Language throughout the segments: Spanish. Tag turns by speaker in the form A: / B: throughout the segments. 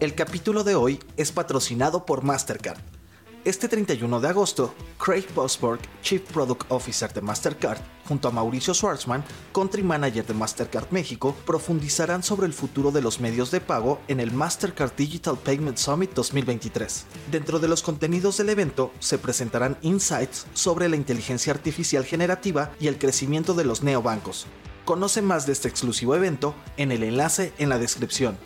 A: El capítulo de hoy es patrocinado por Mastercard. Este 31 de agosto, Craig Bosberg, Chief Product Officer de Mastercard, junto a Mauricio Schwartzman, Country Manager de Mastercard México, profundizarán sobre el futuro de los medios de pago en el Mastercard Digital Payment Summit 2023. Dentro de los contenidos del evento se presentarán insights sobre la inteligencia artificial generativa y el crecimiento de los neobancos. Conoce más de este exclusivo evento en el enlace en la descripción.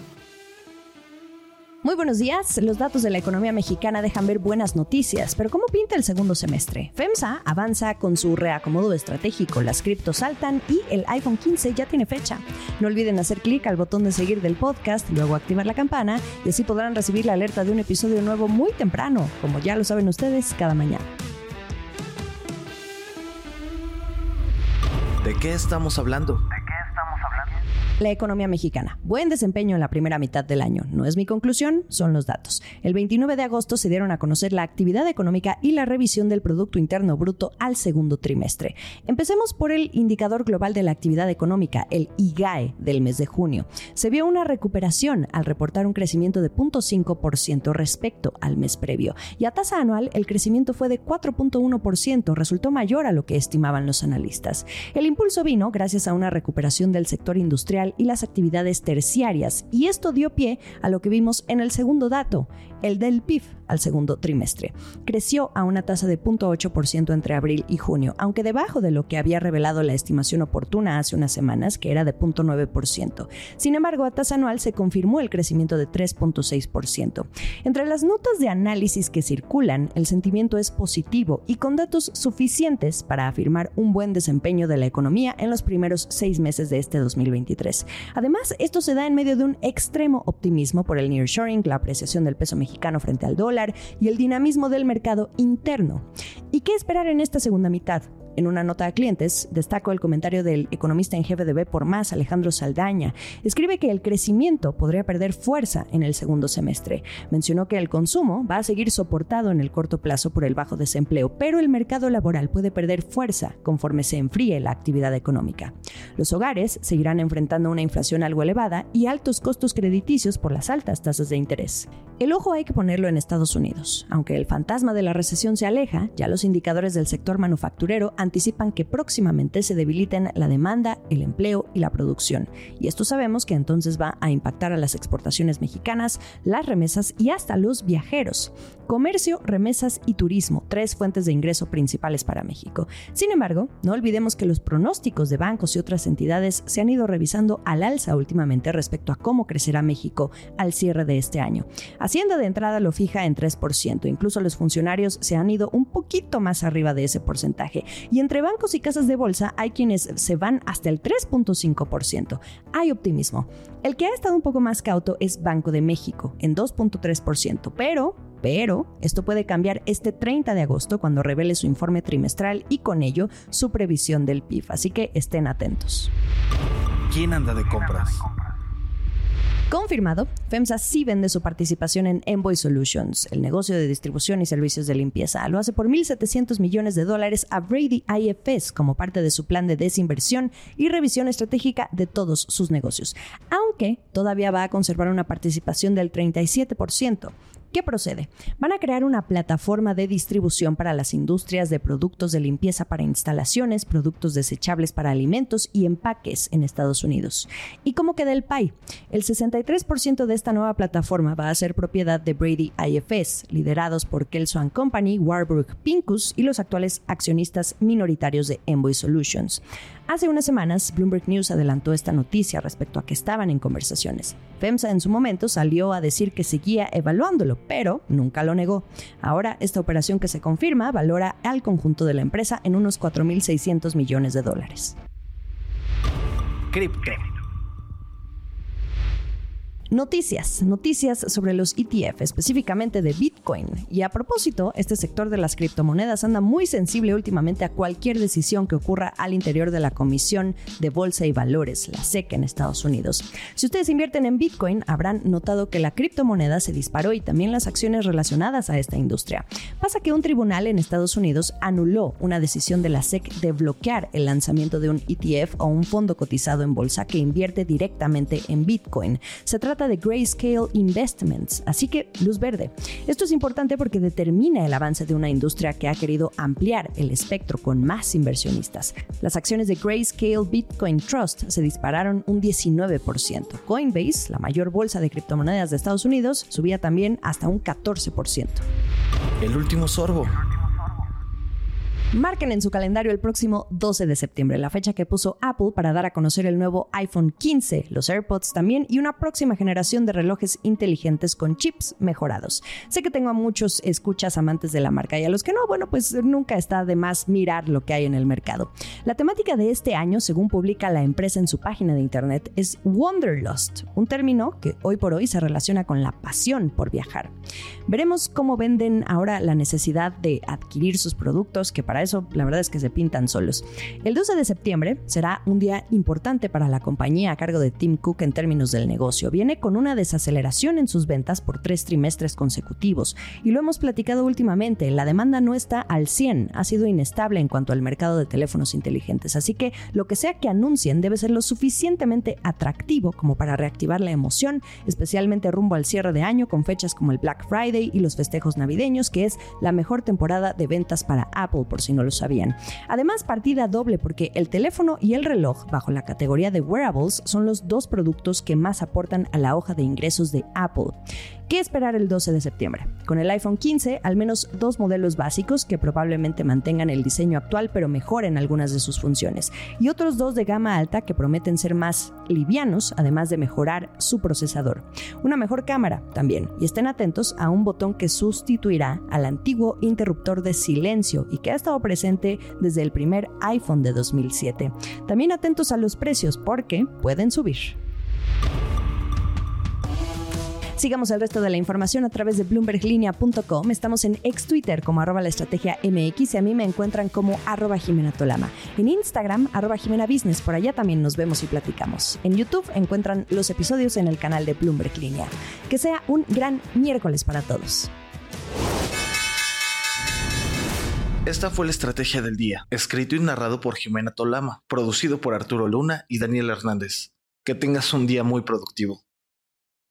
B: Muy buenos días. Los datos de la economía mexicana dejan ver buenas noticias, pero ¿cómo pinta el segundo semestre? FEMSA avanza con su reacomodo estratégico, las criptos saltan y el iPhone 15 ya tiene fecha. No olviden hacer clic al botón de seguir del podcast, luego activar la campana y así podrán recibir la alerta de un episodio nuevo muy temprano, como ya lo saben ustedes, cada mañana.
A: ¿De qué estamos hablando?
B: La economía mexicana. Buen desempeño en la primera mitad del año. No es mi conclusión, son los datos. El 29 de agosto se dieron a conocer la actividad económica y la revisión del Producto Interno Bruto al segundo trimestre. Empecemos por el indicador global de la actividad económica, el IGAE, del mes de junio. Se vio una recuperación al reportar un crecimiento de 0.5% respecto al mes previo. Y a tasa anual, el crecimiento fue de 4.1%, resultó mayor a lo que estimaban los analistas. El impulso vino gracias a una recuperación del sector industrial y las actividades terciarias, y esto dio pie a lo que vimos en el segundo dato, el del PIB al segundo trimestre. Creció a una tasa de 0.8% entre abril y junio, aunque debajo de lo que había revelado la estimación oportuna hace unas semanas, que era de 0.9%. Sin embargo, a tasa anual se confirmó el crecimiento de 3.6%. Entre las notas de análisis que circulan, el sentimiento es positivo y con datos suficientes para afirmar un buen desempeño de la economía en los primeros seis meses de este 2023. Además, esto se da en medio de un extremo optimismo por el nearshoring, la apreciación del peso mexicano frente al dólar y el dinamismo del mercado interno. ¿Y qué esperar en esta segunda mitad? En una nota a clientes, destaco el comentario del economista en jefe de B por más, Alejandro Saldaña. Escribe que el crecimiento podría perder fuerza en el segundo semestre. Mencionó que el consumo va a seguir soportado en el corto plazo por el bajo desempleo, pero el mercado laboral puede perder fuerza conforme se enfríe la actividad económica. Los hogares seguirán enfrentando una inflación algo elevada y altos costos crediticios por las altas tasas de interés. El ojo hay que ponerlo en Estados Unidos. Aunque el fantasma de la recesión se aleja, ya los indicadores del sector manufacturero anticipan que próximamente se debiliten la demanda, el empleo y la producción. Y esto sabemos que entonces va a impactar a las exportaciones mexicanas, las remesas y hasta los viajeros. Comercio, remesas y turismo, tres fuentes de ingreso principales para México. Sin embargo, no olvidemos que los pronósticos de bancos y otras entidades se han ido revisando al alza últimamente respecto a cómo crecerá México al cierre de este año. Hacienda de entrada lo fija en 3%, incluso los funcionarios se han ido un poquito más arriba de ese porcentaje y entre bancos y casas de bolsa hay quienes se van hasta el 3.5%. Hay optimismo. El que ha estado un poco más cauto es Banco de México, en 2.3%, pero pero esto puede cambiar este 30 de agosto cuando revele su informe trimestral y con ello su previsión del PIB, así que estén atentos.
A: ¿Quién anda de compras?
B: Confirmado, FEMSA sí vende su participación en Envoy Solutions, el negocio de distribución y servicios de limpieza. Lo hace por 1.700 millones de dólares a Brady IFS como parte de su plan de desinversión y revisión estratégica de todos sus negocios, aunque todavía va a conservar una participación del 37%. ¿Qué procede? Van a crear una plataforma de distribución para las industrias de productos de limpieza para instalaciones, productos desechables para alimentos y empaques en Estados Unidos. ¿Y cómo queda el PAI? El 63% de esta nueva plataforma va a ser propiedad de Brady IFS, liderados por Kelso Company, Warburg Pincus y los actuales accionistas minoritarios de Envoy Solutions. Hace unas semanas, Bloomberg News adelantó esta noticia respecto a que estaban en conversaciones. FEMSA en su momento salió a decir que seguía evaluándolo, pero nunca lo negó. Ahora, esta operación que se confirma valora al conjunto de la empresa en unos 4.600 millones de dólares.
A: Cripto.
B: Noticias, noticias sobre los ETF, específicamente de Bitcoin. Y a propósito, este sector de las criptomonedas anda muy sensible últimamente a cualquier decisión que ocurra al interior de la Comisión de Bolsa y Valores, la SEC en Estados Unidos. Si ustedes invierten en Bitcoin, habrán notado que la criptomoneda se disparó y también las acciones relacionadas a esta industria. Pasa que un tribunal en Estados Unidos anuló una decisión de la SEC de bloquear el lanzamiento de un ETF o un fondo cotizado en bolsa que invierte directamente en Bitcoin. Se trata trata de Grayscale Investments, así que luz verde. Esto es importante porque determina el avance de una industria que ha querido ampliar el espectro con más inversionistas. Las acciones de Grayscale Bitcoin Trust se dispararon un 19%. Coinbase, la mayor bolsa de criptomonedas de Estados Unidos, subía también hasta un 14%.
A: El último sorbo.
B: Marquen en su calendario el próximo 12 de septiembre, la fecha que puso Apple para dar a conocer el nuevo iPhone 15, los AirPods también y una próxima generación de relojes inteligentes con chips mejorados. Sé que tengo a muchos escuchas amantes de la marca y a los que no, bueno, pues nunca está de más mirar lo que hay en el mercado. La temática de este año, según publica la empresa en su página de internet, es Wanderlust, un término que hoy por hoy se relaciona con la pasión por viajar. Veremos cómo venden ahora la necesidad de adquirir sus productos que para eso la verdad es que se pintan solos. El 12 de septiembre será un día importante para la compañía a cargo de Tim Cook en términos del negocio. Viene con una desaceleración en sus ventas por tres trimestres consecutivos y lo hemos platicado últimamente, la demanda no está al 100, ha sido inestable en cuanto al mercado de teléfonos inteligentes, así que lo que sea que anuncien debe ser lo suficientemente atractivo como para reactivar la emoción, especialmente rumbo al cierre de año con fechas como el Black Friday y los festejos navideños, que es la mejor temporada de ventas para Apple por si no lo sabían. Además, partida doble porque el teléfono y el reloj, bajo la categoría de wearables, son los dos productos que más aportan a la hoja de ingresos de Apple. ¿Qué esperar el 12 de septiembre? Con el iPhone 15, al menos dos modelos básicos que probablemente mantengan el diseño actual pero mejoren algunas de sus funciones, y otros dos de gama alta que prometen ser más livianos, además de mejorar su procesador. Una mejor cámara también, y estén atentos a un botón que sustituirá al antiguo interruptor de silencio y que ha estado presente desde el primer iPhone de 2007. También atentos a los precios porque pueden subir. Sigamos el resto de la información a través de bloomberglinea.com. Estamos en ex Twitter como arroba la estrategia MX y a mí me encuentran como arroba Jimena Tolama. En Instagram, arroba Jimena Business. Por allá también nos vemos y platicamos. En YouTube encuentran los episodios en el canal de Bloomberg Línea. Que sea un gran miércoles para todos.
A: Esta fue la estrategia del día, escrito y narrado por Jimena Tolama, producido por Arturo Luna y Daniel Hernández. Que tengas un día muy productivo.